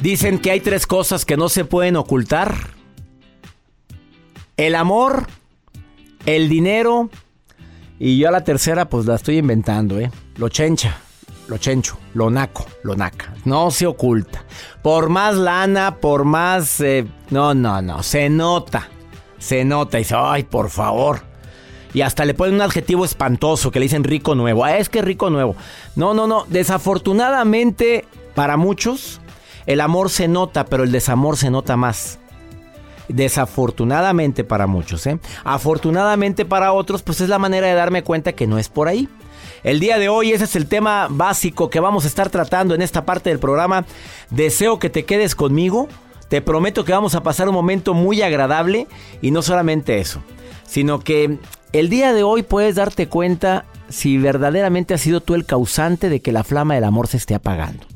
Dicen que hay tres cosas que no se pueden ocultar. El amor, el dinero y yo a la tercera pues la estoy inventando, ¿eh? Lo chencha, lo chencho, lo naco, lo naca. No se oculta. Por más lana, por más... eh, no, no, no, se nota. Se nota y dice, ay, por favor. Y hasta le ponen un adjetivo espantoso que le dicen rico nuevo. Ah, es que rico nuevo. No, no, no. Desafortunadamente, para muchos, el amor se nota, pero el desamor se nota más. Desafortunadamente para muchos, ¿eh? Afortunadamente para otros, pues es la manera de darme cuenta que no es por ahí. El día de hoy ese es el tema básico que vamos a estar tratando en esta parte del programa. Deseo que te quedes conmigo. Te prometo que vamos a pasar un momento muy agradable y no solamente eso, sino que el día de hoy puedes darte cuenta si verdaderamente has sido tú el causante de que la flama del amor se esté apagando.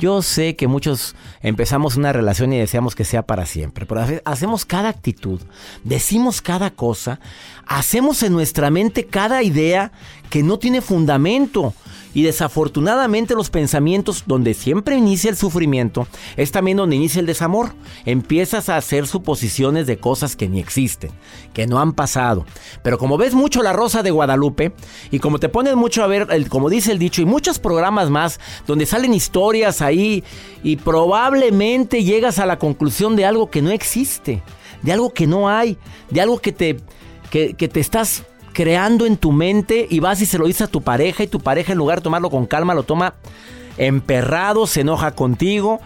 Yo sé que muchos empezamos una relación y deseamos que sea para siempre, pero hace- hacemos cada actitud, decimos cada cosa, hacemos en nuestra mente cada idea que no tiene fundamento. Y desafortunadamente los pensamientos donde siempre inicia el sufrimiento es también donde inicia el desamor. Empiezas a hacer suposiciones de cosas que ni existen, que no han pasado. Pero como ves mucho La Rosa de Guadalupe y como te pones mucho a ver, el- como dice el dicho, y muchos programas más donde salen historias ahí y probablemente llegas a la conclusión de algo que no existe, de algo que no hay, de algo que te, que, que te estás creando en tu mente y vas y se lo dices a tu pareja y tu pareja en lugar de tomarlo con calma lo toma emperrado, se enoja contigo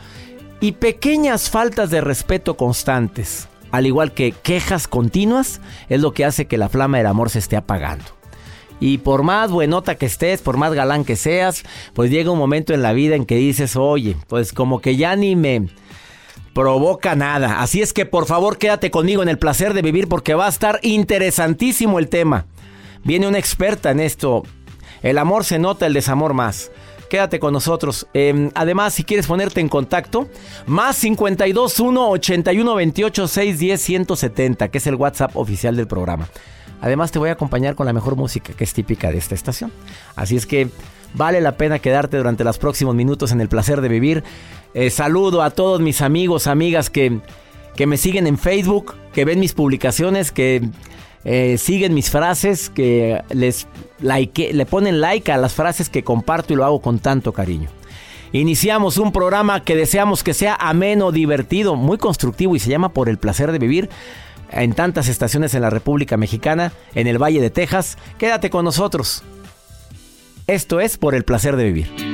y pequeñas faltas de respeto constantes, al igual que quejas continuas, es lo que hace que la flama del amor se esté apagando. Y por más buenota que estés, por más galán que seas, pues llega un momento en la vida en que dices, oye, pues como que ya ni me provoca nada. Así es que por favor quédate conmigo en el placer de vivir porque va a estar interesantísimo el tema. Viene una experta en esto. El amor se nota, el desamor más. Quédate con nosotros. Eh, además, si quieres ponerte en contacto, más 52 1 81 28 610 170, que es el WhatsApp oficial del programa. Además, te voy a acompañar con la mejor música que es típica de esta estación. Así es que vale la pena quedarte durante los próximos minutos en el placer de vivir. Eh, saludo a todos mis amigos, amigas que, que me siguen en Facebook, que ven mis publicaciones, que eh, siguen mis frases, que les like, le ponen like a las frases que comparto y lo hago con tanto cariño. Iniciamos un programa que deseamos que sea ameno, divertido, muy constructivo y se llama Por el placer de vivir. en tantas estaciones en la República Mexicana, en el Valle de Texas. Quédate con nosotros. Esto es por el placer de vivir.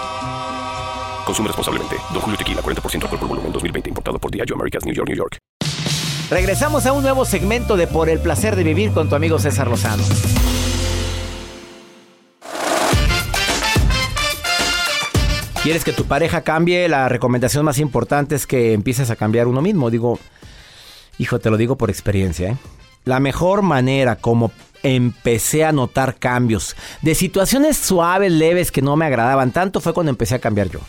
Consume responsablemente. Don Julio Tequila, 40% alcohol por volumen, 2020. Importado por Diageo Americas, New York, New York. Regresamos a un nuevo segmento de Por el Placer de Vivir con tu amigo César Lozano. ¿Quieres que tu pareja cambie? La recomendación más importante es que empieces a cambiar uno mismo. Digo, hijo, te lo digo por experiencia. ¿eh? La mejor manera como empecé a notar cambios de situaciones suaves, leves que no me agradaban tanto fue cuando empecé a cambiar yo.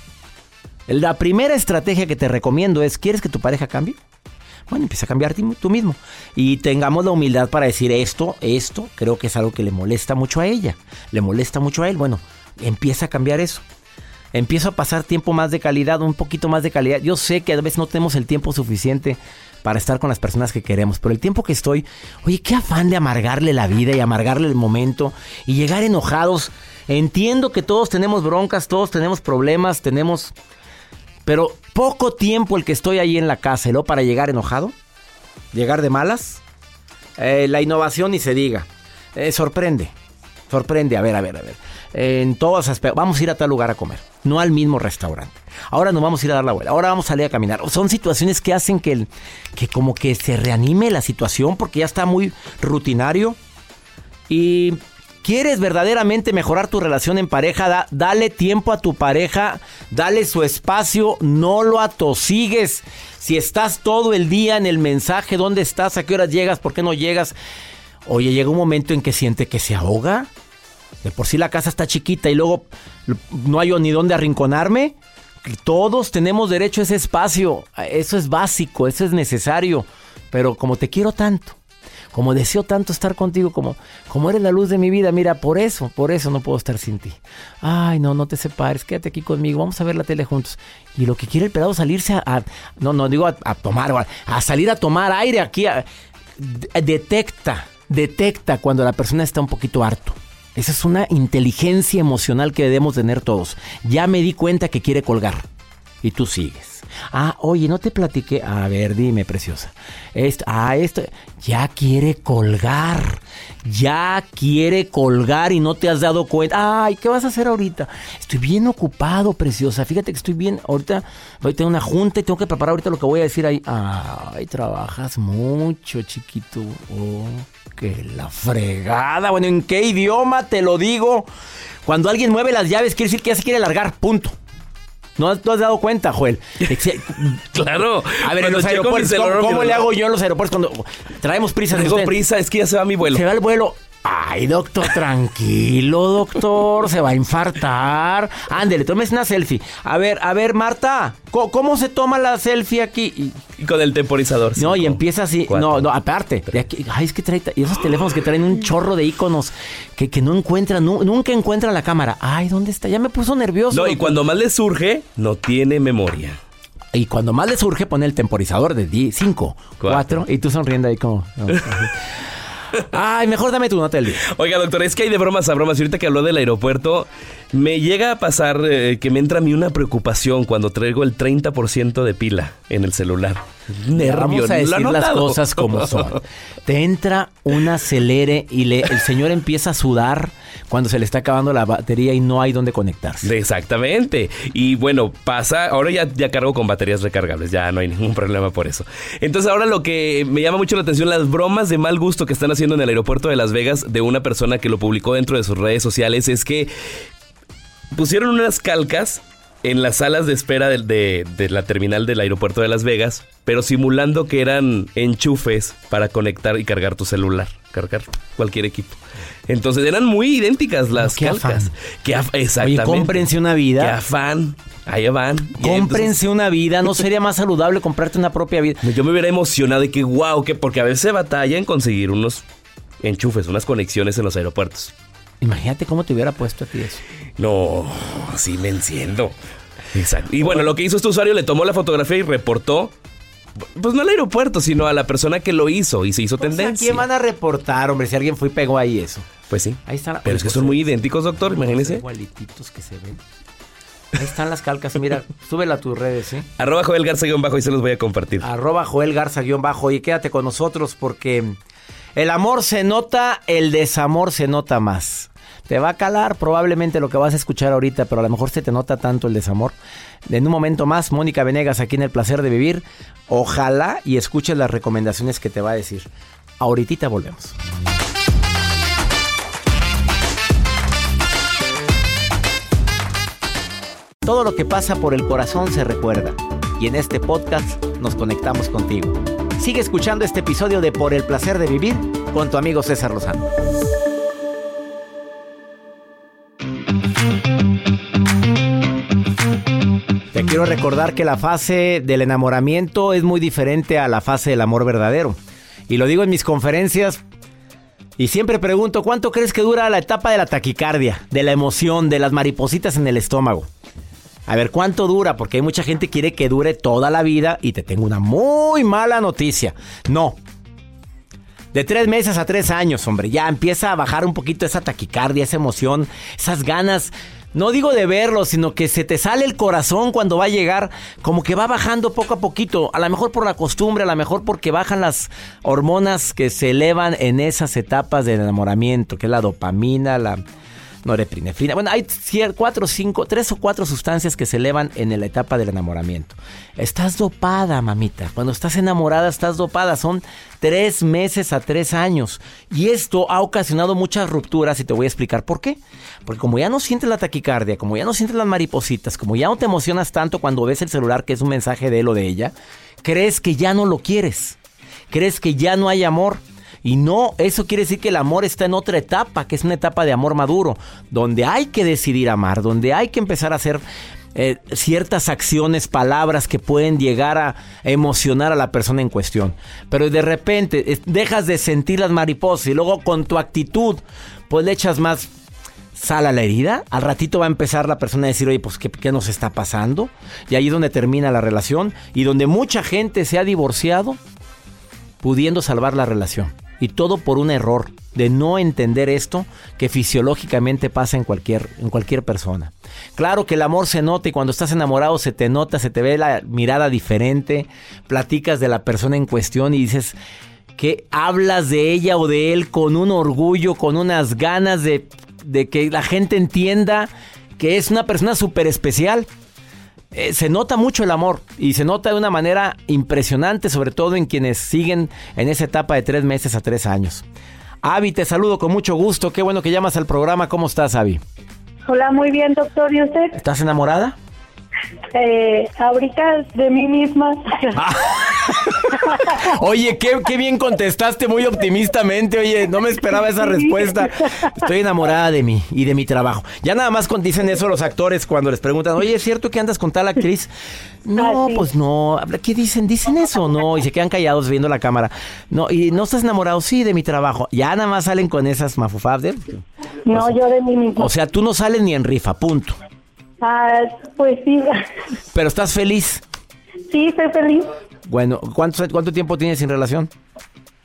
La primera estrategia que te recomiendo es, ¿quieres que tu pareja cambie? Bueno, empieza a cambiar tú mismo. Y tengamos la humildad para decir esto, esto, creo que es algo que le molesta mucho a ella, le molesta mucho a él. Bueno, empieza a cambiar eso. Empiezo a pasar tiempo más de calidad, un poquito más de calidad. Yo sé que a veces no tenemos el tiempo suficiente para estar con las personas que queremos, pero el tiempo que estoy, oye, qué afán de amargarle la vida y amargarle el momento y llegar enojados. Entiendo que todos tenemos broncas, todos tenemos problemas, tenemos pero poco tiempo el que estoy ahí en la casa, ¿no? Para llegar enojado, llegar de malas. Eh, la innovación ni se diga. Eh, sorprende, sorprende. A ver, a ver, a ver. en todos aspectos. Vamos a ir a tal lugar a comer, no al mismo restaurante. Ahora nos vamos a ir a dar la vuelta. Ahora vamos a salir a caminar. Son situaciones que hacen que, que como que se reanime la situación porque ya está muy rutinario. Y ¿Quieres verdaderamente mejorar tu relación en pareja? dale tiempo a tu pareja, dale su espacio, no lo atosigues. Si estás todo el día en el mensaje, ¿dónde estás? ¿A qué horas llegas? ¿Por qué no llegas? Oye, llega un momento en que siente que se ahoga. De por sí la casa está chiquita y luego no hay ni dónde arrinconarme. Todos tenemos derecho a ese espacio. Eso es básico, eso es necesario. Pero como te quiero tanto, como deseo tanto estar contigo, como, como eres la luz de mi vida, mira, por eso, por eso no puedo estar sin ti. Ay, no, no te separes, quédate aquí conmigo, vamos a ver la tele juntos. Y lo que quiere el pelado salirse a, no, no digo a, tomar, a salir a tomar aire aquí, detecta, detecta cuando la persona está un poquito harto. Esa es una inteligencia emocional que debemos tener todos. Ya me di cuenta que quiere colgar. Y tú sigues. Ah, oye, no te platiqué. A ver, dime, preciosa. Esto, ah, esto. Ya quiere colgar. Ya quiere colgar y no te has dado cuenta. Ay, ¿qué vas a hacer ahorita? Estoy bien ocupado, preciosa. Fíjate que estoy bien. Ahorita voy a tener una junta y tengo que preparar ahorita lo que voy a decir ahí. Ay, trabajas mucho, chiquito. Oh, que la fregada. Bueno, ¿en qué idioma te lo digo? Cuando alguien mueve las llaves, quiere decir que ya se quiere largar. Punto. ¿No, has dado cuenta, Joel? claro. A ver, en los aeropuertos, ¿cómo, le hago yo en los aeropuertos cuando traemos prisa? Tengo prisa, es que ya se va mi vuelo. Se va el vuelo. Ay, doctor, tranquilo, doctor, se va a infartar. Ándele, tomes una selfie. A ver, a ver, Marta, ¿cómo, se toma la selfie aquí? Y, con el temporizador. No, y empieza así. no, no, aparte. ay, es que trae. Y esos teléfonos que traen un chorro de iconos que, que no encuentran, nunca encuentran la cámara. Ay, ¿dónde está? Ya me puso nervioso. No, y cuando más le surge, no tiene memoria. Y cuando más le surge, pone el temporizador de 5, 4, y tú sonriendo ahí como. Ay, mejor dame tu nota del día. Oiga, doctor, es que hay de bromas a bromas. Y ahorita que habló del aeropuerto, me llega a pasar eh, que me entra a mí una preocupación cuando traigo el 30% de pila en el celular. Nervio, Vamos a ¿lo decir las cosas como son. Te entra un acelere y le- el señor empieza a sudar cuando se le está acabando la batería y no hay donde conectarse. Exactamente. Y bueno, pasa, ahora ya, ya cargo con baterías recargables, ya no hay ningún problema por eso. Entonces ahora lo que me llama mucho la atención, las bromas de mal gusto que están haciendo en el aeropuerto de Las Vegas de una persona que lo publicó dentro de sus redes sociales es que pusieron unas calcas en las salas de espera de, de- de la terminal del aeropuerto de Las Vegas, pero simulando que eran enchufes para conectar y cargar tu celular, cargar cualquier equipo. Entonces eran muy idénticas las qué calcas. afán. Qué af- Oye, exactamente. cómprense una Qué vida. afán. Ahí van. Cómprense una vida. ¿No sería más saludable comprarte una propia vida? yo me hubiera emocionado de que wow, que porque a veces se batalla en conseguir unos enchufes, unas conexiones en los aeropuertos. Imagínate cómo te hubiera puesto a ti eso. No, sí me enciendo. Exacto. Y bueno, lo que hizo este usuario le tomó la fotografía y reportó, pues no al aeropuerto, sino a la persona que lo hizo y se hizo O sea, tendencia. ¿quién van a reportar, hombre? Si alguien fue y pegó ahí eso. Pues sí. Ahí está. Pero es que son muy idénticos, doctor, imagínese. Igualititos que se ven. Ahí están las calcas. Mira, súbela a tus redes, ¿sí? Arroba Joel Garza guion bajo y se los voy a compartir. Arroba Joel Garza guion bajo. Y quédate con nosotros porque el amor se nota, el desamor se nota más. Te va a calar probablemente lo que vas a escuchar ahorita, pero a lo mejor se te nota tanto el desamor. En un momento más, Mónica Venegas aquí en El Placer de Vivir. Ojalá y escuches las recomendaciones que te va a decir. Ahorita volvemos. Todo lo que pasa por el corazón se recuerda. Y en este podcast nos conectamos contigo. Sigue escuchando este episodio de Por el placer de vivir con tu amigo César Lozano. Quiero recordar que la fase del enamoramiento es muy diferente a la fase del amor verdadero. Y lo digo en mis conferencias y siempre pregunto, ¿cuánto crees que dura la etapa de la taquicardia, de la emoción, de las maripositas en el estómago? A ver, ¿cuánto dura? Porque hay mucha gente que quiere que dure toda la vida y te tengo una muy mala noticia. No. De tres meses a tres años, hombre, ya empieza a bajar un poquito esa taquicardia, esa emoción, esas ganas. No digo de verlo, sino que se te sale el corazón cuando va a llegar, como que va bajando poco a poquito, a lo mejor por la costumbre, a lo mejor porque bajan las hormonas que se elevan en esas etapas del enamoramiento, que es la dopamina, la norepinefrina. Bueno, hay cuatro, cinco, tres o cuatro sustancias que se elevan en la etapa del enamoramiento. Estás dopada, mamita. Cuando estás enamorada, estás dopada. Son tres meses a tres años. Y esto ha ocasionado muchas rupturas y te voy a explicar por qué. Porque como ya no sientes la taquicardia, como ya no sientes las maripositas, como ya no te emocionas tanto cuando ves el celular que es un mensaje de él o de ella, crees que ya no lo quieres. Crees que ya no hay amor. Y no, eso quiere decir que el amor está en otra etapa, que es una etapa de amor maduro, donde hay que decidir amar, donde hay que empezar a hacer eh, ciertas acciones, palabras que pueden llegar a emocionar a la persona en cuestión. Pero de repente dejas de sentir las mariposas y luego con tu actitud, pues le echas más sal a la herida. Al ratito va a empezar la persona a decir, oye, pues ¿qué, qué nos está pasando? Y ahí es donde termina la relación y donde mucha gente se ha divorciado pudiendo salvar la relación. Y todo por un error de no entender esto que fisiológicamente pasa en cualquier, en cualquier persona. Claro que el amor se nota y cuando estás enamorado se te nota, se te ve la mirada diferente, platicas de la persona en cuestión y dices que hablas de ella o de él con un orgullo, con unas ganas de, de que la gente entienda que es una persona súper especial. Eh, se nota mucho el amor y se nota de una manera impresionante, sobre todo en quienes siguen en esa etapa de tres meses a tres años. Avi, te saludo con mucho gusto. Qué bueno que llamas al programa. ¿Cómo estás, Avi? Hola, muy bien, doctor. ¿Y usted? ¿Estás enamorada? Eh, ahorita de mí misma. Oye, qué, qué bien contestaste, muy optimistamente. Oye, no me esperaba esa respuesta. Estoy enamorada de mí y de mi trabajo. Ya nada más dicen eso los actores cuando les preguntan, oye, ¿es cierto que andas con tal actriz? No, pues no. ¿Qué dicen? ¿Dicen eso? No, y se quedan callados viendo la cámara. No, ¿y no estás enamorado? Sí, de mi trabajo. Ya nada más salen con esas mafufadas. de- no, yo de mí misma. O sea, tú no sales ni en rifa, punto. Ah, pues sí, Pero estás feliz. Sí, estoy feliz. Bueno, ¿cuánto, cuánto tiempo tienes sin relación?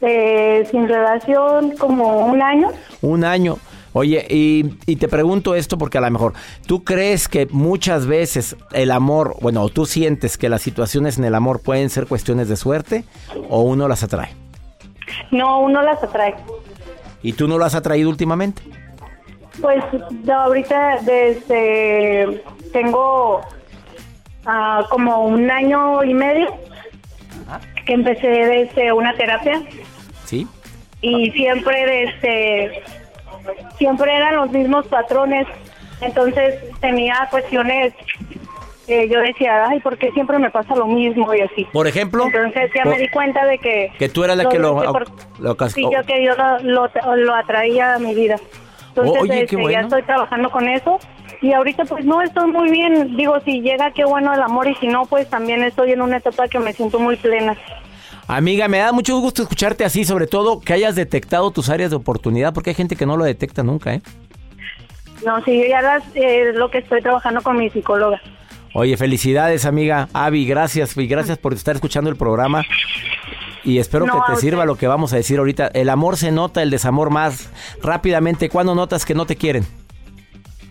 Eh, sin relación como un año. Un año. Oye, y, y te pregunto esto porque a lo mejor, ¿tú crees que muchas veces el amor, bueno, tú sientes que las situaciones en el amor pueden ser cuestiones de suerte o uno las atrae? No, uno las atrae. ¿Y tú no lo has atraído últimamente? Pues yo ahorita desde tengo ah, como un año y medio que empecé desde una terapia ¿Sí? y siempre desde siempre eran los mismos patrones. Entonces tenía cuestiones que yo decía, ay, ¿por qué siempre me pasa lo mismo y así? Por ejemplo, Entonces ya por- me di cuenta de que... que tú eras la que lo, lo cas- Sí, yo que yo lo, lo, lo atraía a mi vida. Entonces, Oye, qué este, bueno. ya estoy trabajando con eso. Y ahorita pues no estoy muy bien. Digo, si llega, qué bueno el amor. Y si no, pues también estoy en una etapa que me siento muy plena. Amiga, me da mucho gusto escucharte así, sobre todo que hayas detectado tus áreas de oportunidad, porque hay gente que no lo detecta nunca, ¿eh? No, sí, yo ya las, eh, es lo que estoy trabajando con mi psicóloga. Oye, felicidades, amiga. Avi, gracias. Y gracias por estar escuchando el programa. Y espero No, que te sirva lo que vamos a decir ahorita. El amor se nota, el desamor más rápidamente. ¿Cuándo notas que no te quieren?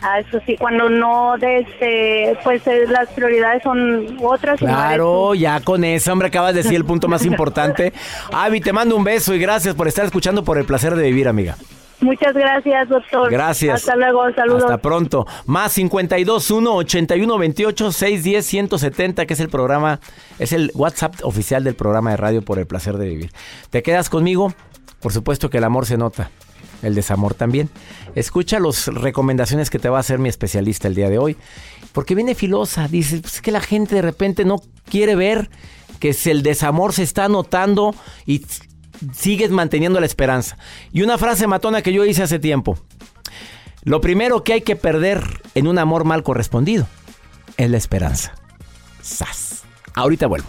Ah, eso sí, cuando no, desde, pues eh, las prioridades son otras. Claro, ya con eso, hombre, acabas de decir el punto más importante. Avi, te mando un beso y gracias por estar escuchando por el placer de vivir, amiga. Muchas gracias, doctor. Gracias. Hasta luego, saludos. Hasta pronto. Más 521 81 28 610 170, que es el programa, es el WhatsApp oficial del programa de radio por el placer de vivir. ¿Te quedas conmigo? Por supuesto que el amor se nota. El desamor también. Escucha las recomendaciones que te va a hacer mi especialista el día de hoy. Porque viene filosa. Dice, pues es que la gente de repente no quiere ver que el desamor se está notando y sigues manteniendo la esperanza. Y una frase matona que yo hice hace tiempo. Lo primero que hay que perder en un amor mal correspondido es la esperanza. ¡Sas! Ahorita vuelvo.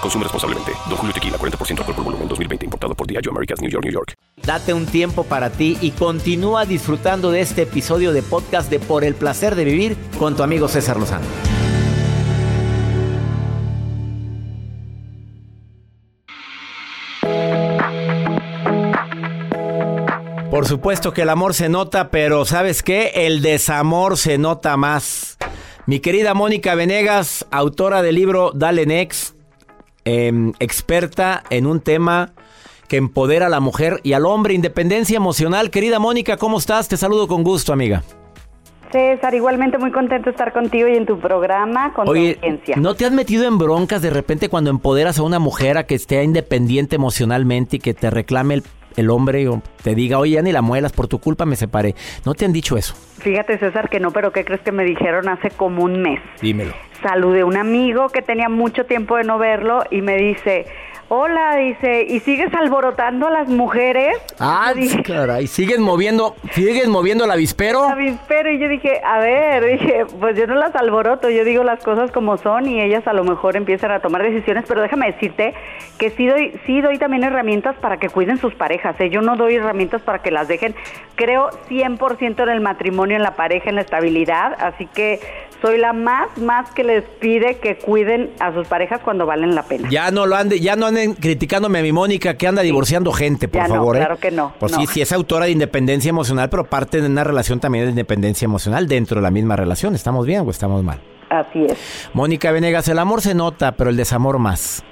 Consume responsablemente. Don Julio Tequila, 40% alcohol por volumen, 2020. Importado por Diageo Americas, New York, New York. Date un tiempo para ti y continúa disfrutando de este episodio de podcast de Por el placer de vivir con tu amigo César Lozano. Por supuesto que el amor se nota, pero ¿sabes qué? El desamor se nota más. Mi querida Mónica Venegas, autora del libro Dale Next, em, experta en un tema que empodera a la mujer y al hombre, independencia emocional. Querida Mónica, ¿cómo estás? Te saludo con gusto, amiga. César, igualmente muy contento de estar contigo y en tu programa con Oye, tu audiencia. ¿no te has metido en broncas de repente cuando empoderas a una mujer a que esté independiente emocionalmente y que te reclame el, el hombre te diga, oye, ya ni la muelas, por tu culpa me separé? ¿No te han dicho eso? Fíjate, César, que no, pero ¿qué crees que me dijeron hace como un mes? Dímelo. Saludé a un amigo que tenía mucho tiempo de no verlo y me dice, hola, dice, ¿y sigues alborotando a las mujeres? Ah, dije, caray, ¿sigues moviendo, sigues moviendo el avispero? Avispero, y yo dije, a ver, dije, pues yo no las alboroto, yo digo las cosas como son y ellas a lo mejor empiezan a tomar decisiones, pero déjame decirte que sí doy, sí doy también herramientas para que cuiden sus parejas, ¿eh? yo no doy herramientas para que las dejen, creo 100% en el matrimonio, en la pareja, en la estabilidad, así que soy la más, más que les pide que cuiden a sus parejas cuando valen la pena. Ya no lo ande, ya no anden criticándome a mi Mónica que anda divorciando gente, por Ya no, favor, ¿eh? claro que no, Pues no. sí, sí es autora de independencia emocional, pero parte de una relación también de independencia emocional dentro de la misma relación. ¿Estamos bien o estamos mal? Así es. Mónica Venegas, el amor se nota, pero el desamor más.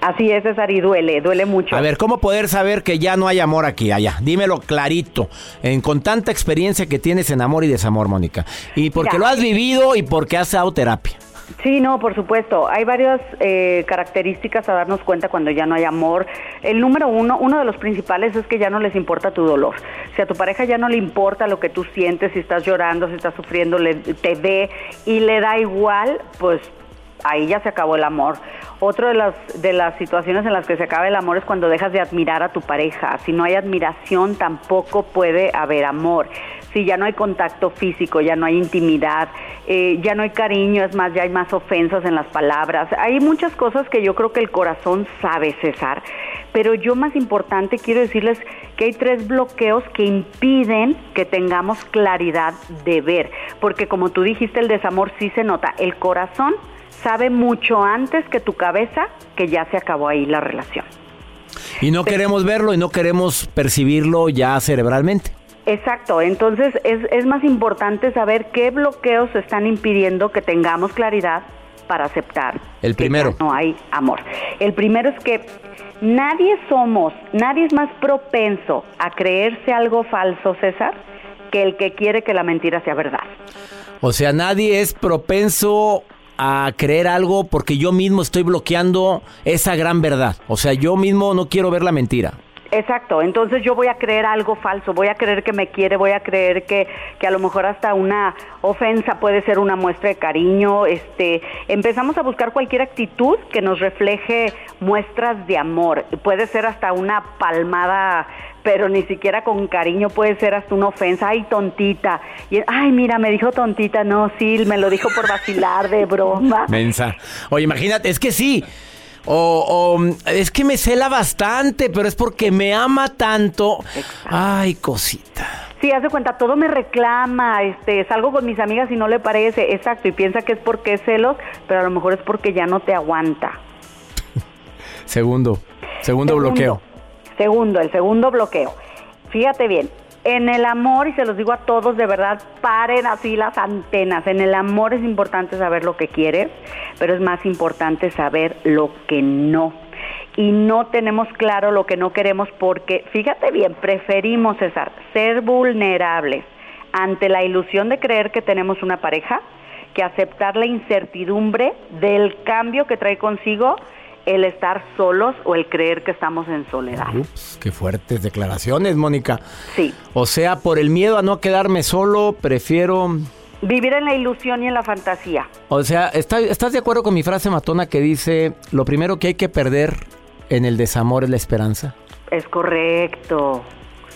Así es, César, y duele, duele mucho. A ver, ¿cómo poder saber que ya no hay amor aquí, allá? Dímelo clarito, en, con tanta experiencia que tienes en amor y desamor, Mónica. Y porque Mira, lo has vivido y porque has dado terapia. Sí, no, por supuesto. Hay varias eh, características a darnos cuenta cuando ya no hay amor. El número uno, uno de los principales es que ya no les importa tu dolor. Si a tu pareja ya no le importa lo que tú sientes, si estás llorando, si estás sufriendo, le, te ve y le da igual, pues ahí ya se acabó el amor. Otra de las, de las situaciones en las que se acaba el amor es cuando dejas de admirar a tu pareja. Si no hay admiración, tampoco puede haber amor. Si ya no hay contacto físico, ya no hay intimidad, eh, ya no hay cariño, es más, ya hay más ofensas en las palabras. Hay muchas cosas que yo creo que el corazón sabe cesar. Pero yo más importante quiero decirles que hay tres bloqueos que impiden que tengamos claridad de ver. Porque como tú dijiste, el desamor sí se nota. El corazón sabe mucho antes que tu cabeza que ya se acabó ahí la relación. Y no queremos verlo y no queremos percibirlo ya cerebralmente. Exacto, entonces es, es más importante saber qué bloqueos están impidiendo que tengamos claridad para aceptar. El que primero. ya no hay amor. El primero es que nadie somos, nadie es más propenso a creerse algo falso, César, que el que quiere que la mentira sea verdad. O sea, nadie es propenso a creer algo porque yo mismo estoy bloqueando esa gran verdad. O sea, yo mismo no quiero ver la mentira. Exacto, entonces yo voy a creer algo falso, voy a creer que me quiere, voy a creer que, que a lo mejor hasta una ofensa puede ser una muestra de cariño, este, empezamos a buscar cualquier actitud que nos refleje muestras de amor, puede ser hasta una palmada pero ni siquiera con cariño puede ser hasta una ofensa, ay tontita, y ay mira me dijo tontita, no, sí, me lo dijo por vacilar de broma. Mensa. Oye, imagínate, es que sí. O, o, es que me cela bastante, pero es porque me ama tanto. Ay, cosita. Sí, hace cuenta, todo me reclama, este, salgo con mis amigas y no le parece, exacto, y piensa que es porque es celos, pero a lo mejor es porque ya no te aguanta. Segundo, segundo, bloqueo. Segundo, el segundo bloqueo. Fíjate bien, en el amor, y se los digo a todos de verdad, paren así las antenas. En el amor es importante saber lo que quieres, pero es más importante saber lo que no. Y no tenemos claro lo que no queremos porque, fíjate bien, preferimos, César, ser vulnerables ante la ilusión de creer que tenemos una pareja que aceptar la incertidumbre del cambio que trae consigo el estar solos o el creer que estamos en soledad. Ups, qué fuertes declaraciones, Mónica. Sí. O sea, por el miedo a no quedarme solo, prefiero... Vivir en la ilusión y en la fantasía. O sea, ¿está- ¿estás de acuerdo con mi frase matona que dice, lo primero que hay que perder en el desamor es la esperanza? Es correcto,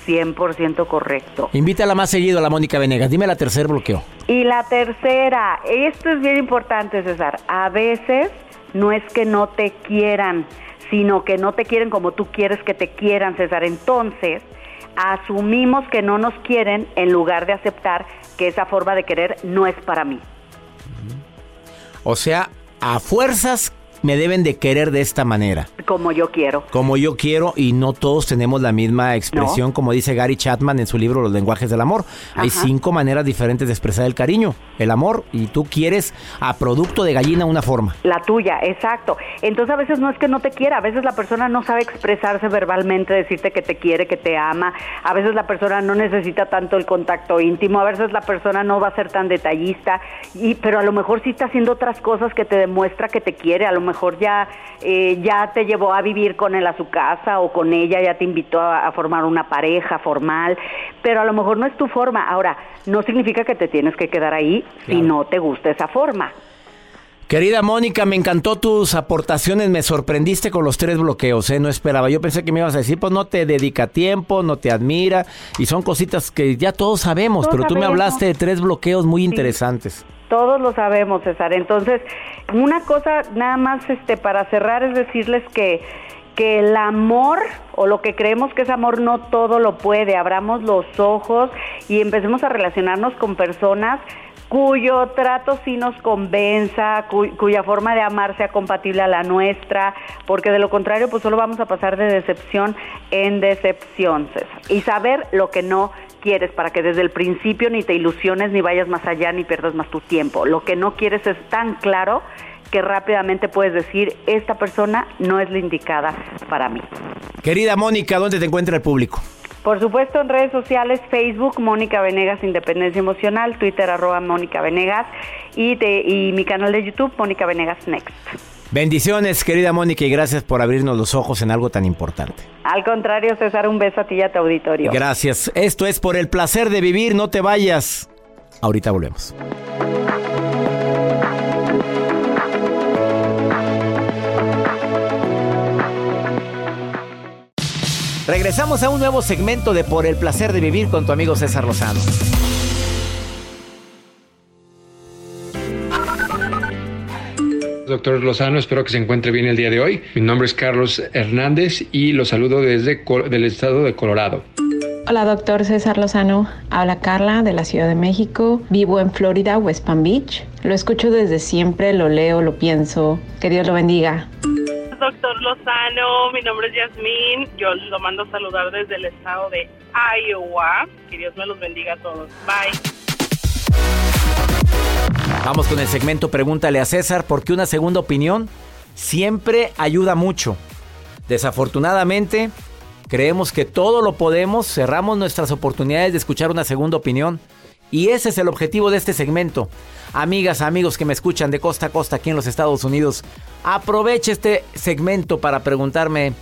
100% correcto. Invítala más seguido a la Mónica Venegas. Dime la tercer bloqueo. Y la tercera, esto es bien importante, César. A veces no es que no te quieran, sino que no te quieren como tú quieres que te quieran, César. Entonces, asumimos que no nos quieren en lugar de aceptar que esa forma de querer no es para mí. O sea, a fuerzas me deben de querer de esta manera. Como yo quiero. Como yo quiero y no todos tenemos la misma expresión, como dice Gary Chapman en su libro Los lenguajes del amor. Hay cinco maneras diferentes de expresar el cariño, el amor, y tú quieres a producto de gallina una forma. La tuya, exacto. Entonces a veces no es que no te quiera, a veces la persona no sabe expresarse verbalmente, decirte que te quiere, que te ama, a veces la persona no necesita tanto el contacto íntimo, a veces la persona no va a ser tan detallista, y, pero a lo mejor sí está haciendo otras cosas que te demuestra que te quiere, a lo mejor ya, eh, ya te llevó a vivir con él a su casa o con ella, ya te invitó a, a formar una pareja formal, pero a lo mejor no es tu forma. Ahora, no significa que te tienes que quedar ahí si no te gusta esa forma. Querida Mónica, me encantó tus aportaciones, me sorprendiste con los tres bloqueos, ¿eh? no esperaba. Yo pensé que me ibas a decir, pues no te dedica tiempo, no te admira, y son cositas que ya todos sabemos, Todos pero tú me hablaste de tres bloqueos muy interesantes. Todos lo sabemos, César. Entonces, una cosa nada más este para cerrar es decirles que que el amor o lo que creemos que es amor no todo lo puede. Abramos los ojos y empecemos a relacionarnos con personas cuyo trato sí nos convenza, cu- cuya forma de amar sea compatible a la nuestra, porque de lo contrario pues solo vamos a pasar de decepción en decepción, César. Y saber lo que no quieres para que desde el principio ni te ilusiones ni vayas más allá ni pierdas más tu tiempo. Lo que no quieres es tan claro que rápidamente puedes decir, esta persona no es la indicada para mí. Querida Mónica, ¿dónde te encuentra el público? Por supuesto, en redes sociales, Facebook, Mónica Venegas Independencia Emocional, Twitter, arroba Mónica Venegas, y, y mi canal de YouTube, Mónica Venegas Next. Bendiciones, querida Mónica, y gracias por abrirnos los ojos en algo tan importante. Al contrario, César, un beso a ti y a tu auditorio. Gracias. Esto es por el placer de vivir, no te vayas. Ahorita volvemos. Regresamos a un nuevo segmento de Por el placer de vivir con tu amigo César Lozano. Doctor Lozano, espero que se encuentre bien el día de hoy. Mi nombre es Carlos Hernández y lo saludo desde el estado de Colorado. Hola, doctor César Lozano. Habla Carla de la Ciudad de México. Vivo en Florida, West Palm Beach. Lo escucho desde siempre, lo leo, lo pienso. Que Dios lo bendiga doctor Lozano. Mi nombre es Yasmín. Yo lo mando a saludar desde el estado de Iowa. Que Dios me los bendiga a todos. Bye. Vamos con el segmento Pregúntale a César, porque una segunda opinión siempre ayuda mucho. Desafortunadamente, creemos que todo lo podemos, cerramos nuestras oportunidades de escuchar una segunda opinión. Y ese es el objetivo de este segmento. Amigas, amigos que me escuchan de costa a costa aquí en los Estados Unidos, aproveche este segmento para preguntarme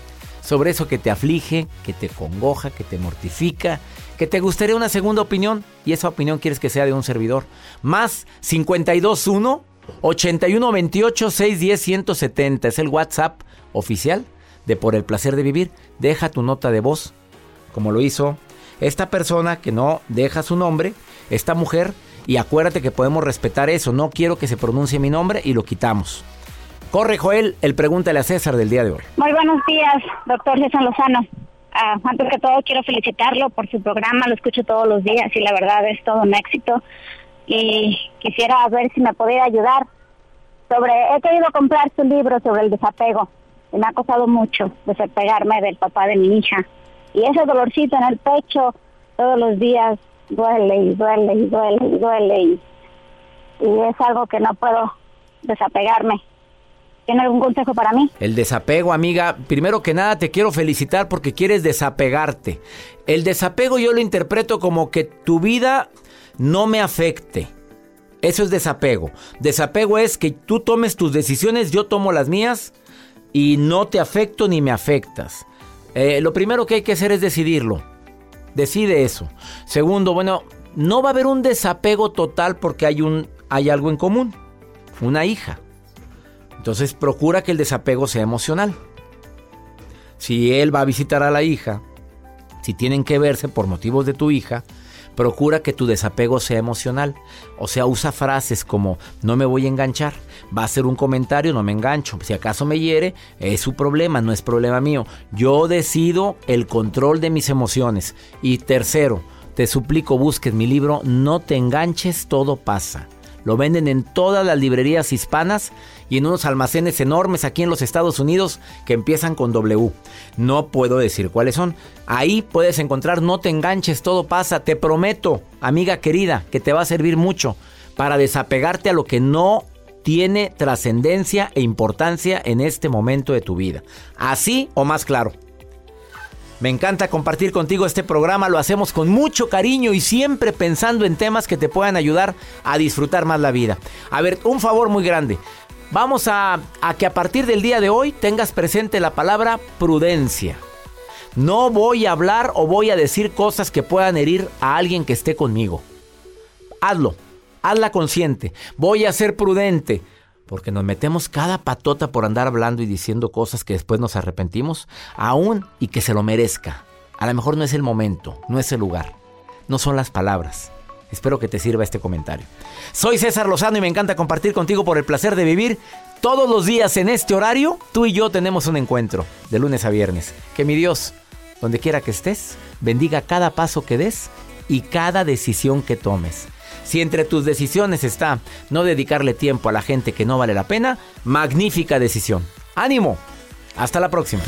sobre eso que te aflige, que te congoja, que te mortifica, que te gustaría una segunda opinión y esa opinión quieres que sea de un servidor. Más 521 8128 610 170 es el WhatsApp oficial de Por el placer de vivir. Deja tu nota de voz, como lo hizo esta persona que no deja su nombre esta mujer y acuérdate que podemos respetar eso. No quiero que se pronuncie mi nombre y lo quitamos. Corre, Joel, el pregúntale a César del día de hoy. Muy buenos días, doctor César Lozano. Ah, antes que todo, quiero felicitarlo por su programa, lo escucho todos los días y la verdad es todo un éxito. Y quisiera ver si me podía ayudar. sobre He querido comprar su libro sobre el desapego y me ha costado mucho desapegarme del papá de mi hija. Y ese dolorcito en el pecho todos los días duele y duele y duele y duele y, es algo que no puedo desapegarme. ¿Tiene algún consejo para mí? El desapego, amiga. Primero que nada, te quiero felicitar porque quieres desapegarte. El desapego yo lo interpreto como que tu vida no me afecte. Eso es desapego. Desapego es que tú tomes tus decisiones, yo tomo las mías y no te afecto ni me afectas. Eh, lo primero que hay que hacer es decidirlo. Decide eso. Segundo, bueno, no va a haber un desapego total porque hay, un, hay algo en común. Una hija. Entonces procura que el desapego sea emocional. Si él va a visitar a la hija, si tienen que verse por motivos de tu hija, procura que tu desapego sea emocional. O sea, usa frases como no me voy a enganchar. Va a ser un comentario, no me engancho. Si acaso me hiere, es su problema, no es problema mío. Yo decido el control de mis emociones. Y tercero, te suplico busques mi libro No te enganches, todo pasa. Lo venden en todas las librerías hispanas y en unos almacenes enormes aquí en los Estados Unidos que empiezan con W. No puedo decir cuáles son. Ahí puedes encontrar No te enganches, todo pasa. Te prometo, amiga querida, que te va a servir mucho para desapegarte a lo que no tiene trascendencia e importancia en este momento de tu vida. Así o más claro. Me encanta compartir contigo este programa, lo hacemos con mucho cariño y siempre pensando en temas que te puedan ayudar a disfrutar más la vida. A ver, un favor muy grande. Vamos a, a que a partir del día de hoy tengas presente la palabra prudencia. No voy a hablar o voy a decir cosas que puedan herir a alguien que esté conmigo. Hazlo, hazla consciente. Voy a ser prudente. Porque nos metemos cada patota por andar hablando y diciendo cosas que después nos arrepentimos, aún y que se lo merezca. A lo mejor no es el momento, no es el lugar, no son las palabras. Espero que te sirva este comentario. Soy César Lozano y me encanta compartir contigo por el placer de vivir. Todos los días en este horario, tú y yo tenemos un encuentro, de lunes a viernes. Que mi Dios, donde quiera que estés, bendiga cada paso que des y cada decisión que tomes. Si entre tus decisiones está no dedicarle tiempo a la gente que no vale la pena, magnífica decisión. ¡Ánimo! Hasta la próxima.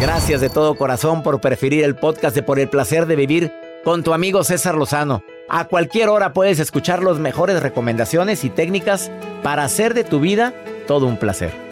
Gracias de todo corazón por preferir el podcast de Por el placer de vivir con tu amigo César Lozano. A cualquier hora puedes escuchar las mejores recomendaciones y técnicas para hacer de tu vida todo un placer.